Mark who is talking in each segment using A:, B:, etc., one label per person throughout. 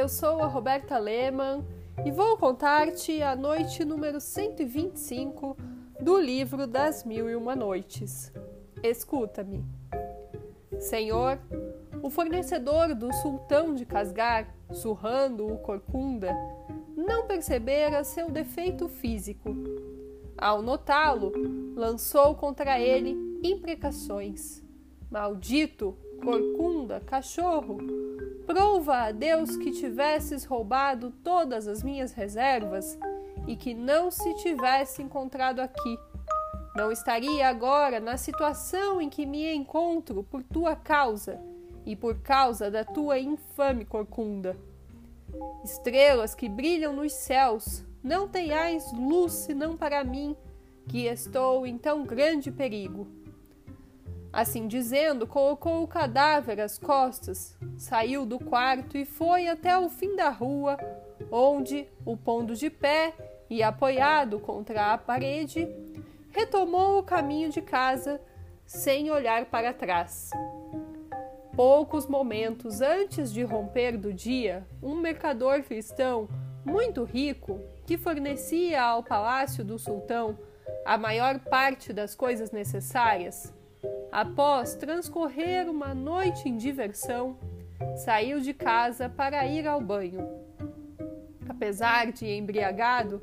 A: eu sou a Roberta Lehmann e vou contar-te a noite número 125 do livro das Mil e Uma Noites. Escuta-me. Senhor, o fornecedor do sultão de Casgar, surrando o corcunda, não percebera seu defeito físico. Ao notá-lo, lançou contra ele imprecações. Maldito, corcunda, cachorro, prova a Deus que tivesses roubado todas as minhas reservas e que não se tivesse encontrado aqui. Não estaria agora na situação em que me encontro por tua causa e por causa da tua infame corcunda. Estrelas que brilham nos céus, não tenhais luz senão para mim, que estou em tão grande perigo. Assim dizendo, colocou o cadáver às costas, saiu do quarto e foi até o fim da rua, onde, o pondo de pé e apoiado contra a parede, retomou o caminho de casa sem olhar para trás. Poucos momentos antes de romper do dia, um mercador cristão muito rico, que fornecia ao palácio do sultão a maior parte das coisas necessárias, após transcorrer uma noite em diversão, saiu de casa para ir ao banho. Apesar de embriagado,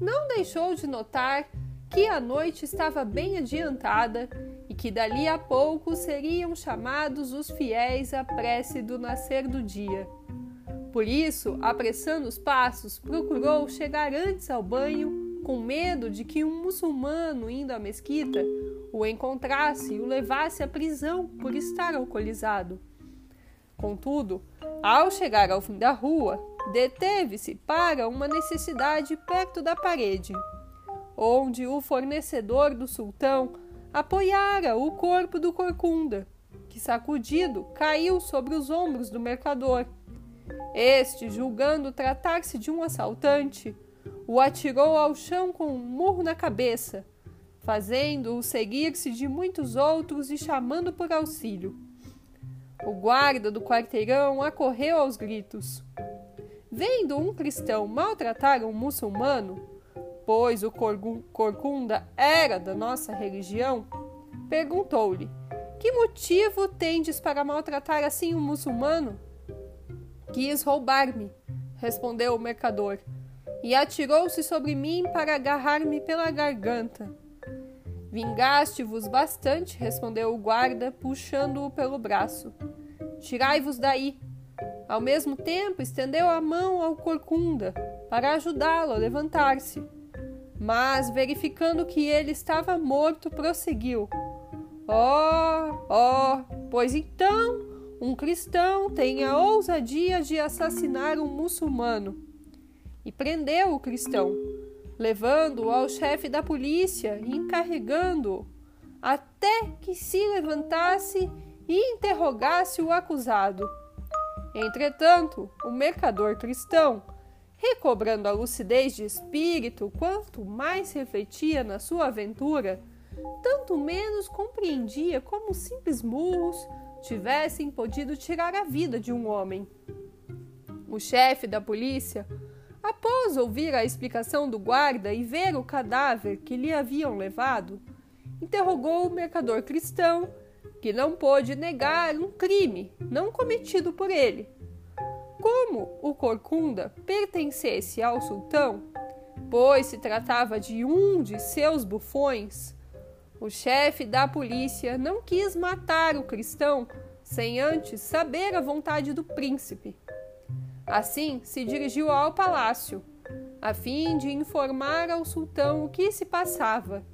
A: não deixou de notar que a noite estava bem adiantada e que dali a pouco seriam chamados os fiéis à prece do nascer do dia. Por isso, apressando os passos, procurou chegar antes ao banho, com medo de que um muçulmano indo à mesquita o encontrasse e o levasse à prisão por estar alcoolizado. Contudo, ao chegar ao fim da rua, deteve-se para uma necessidade perto da parede onde o fornecedor do sultão apoiara o corpo do corcunda, que sacudido caiu sobre os ombros do mercador. Este, julgando tratar-se de um assaltante, o atirou ao chão com um murro na cabeça, fazendo-o seguir-se de muitos outros e chamando por auxílio. O guarda do quarteirão acorreu aos gritos. Vendo um cristão maltratar um muçulmano, pois o corcunda era da nossa religião, perguntou-lhe: Que motivo tendes para maltratar assim um muçulmano? Quis roubar-me, respondeu o mercador, e atirou-se sobre mim para agarrar-me pela garganta. Vingaste-vos bastante, respondeu o guarda, puxando-o pelo braço. Tirai-vos daí. Ao mesmo tempo, estendeu a mão ao corcunda para ajudá-lo a levantar-se mas verificando que ele estava morto, prosseguiu: oh, oh, pois então um cristão tem a ousadia de assassinar um muçulmano. E prendeu o cristão, levando-o ao chefe da polícia e encarregando-o até que se levantasse e interrogasse o acusado. Entretanto, o mercador cristão recobrando a lucidez de espírito, quanto mais refletia na sua aventura, tanto menos compreendia como simples murros tivessem podido tirar a vida de um homem. O chefe da polícia, após ouvir a explicação do guarda e ver o cadáver que lhe haviam levado, interrogou o mercador cristão, que não pôde negar um crime não cometido por ele como o Corcunda pertencesse ao sultão, pois se tratava de um de seus bufões, o chefe da polícia não quis matar o cristão sem antes saber a vontade do príncipe. Assim, se dirigiu ao palácio, a fim de informar ao sultão o que se passava.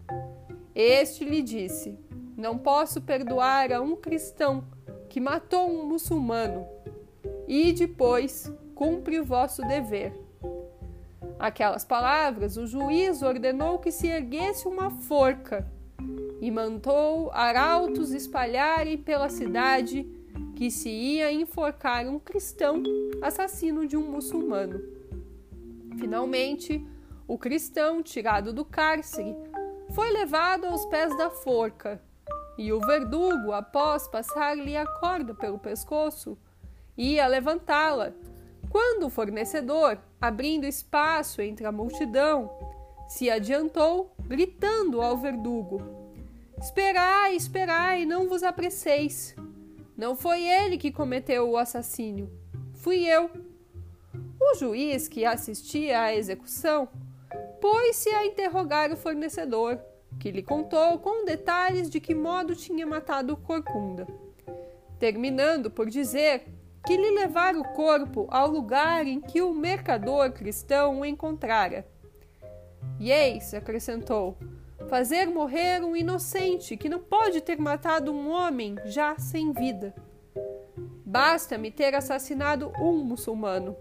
A: Este lhe disse: Não posso perdoar a um cristão que matou um muçulmano e depois cumpre o vosso dever. Aquelas palavras, o juiz ordenou que se erguesse uma forca e mandou arautos espalharem pela cidade que se ia enforcar um cristão assassino de um muçulmano. Finalmente, o cristão, tirado do cárcere, foi levado aos pés da forca, e o verdugo, após passar-lhe a corda pelo pescoço, ia levantá-la, Quando o fornecedor, abrindo espaço entre a multidão, se adiantou, gritando ao verdugo: Esperai, esperai, não vos apresseis. Não foi ele que cometeu o assassínio, fui eu. O juiz que assistia à execução pôs-se a interrogar o fornecedor, que lhe contou com detalhes de que modo tinha matado Corcunda, terminando por dizer que lhe levara o corpo ao lugar em que o mercador cristão o encontrara. E eis, acrescentou, fazer morrer um inocente que não pode ter matado um homem já sem vida. Basta-me ter assassinado um muçulmano.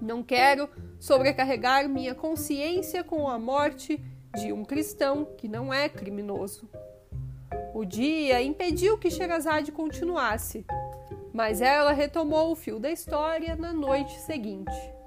A: Não quero sobrecarregar minha consciência com a morte de um cristão que não é criminoso. O dia impediu que Sherazade continuasse, mas ela retomou o fio da história na noite seguinte.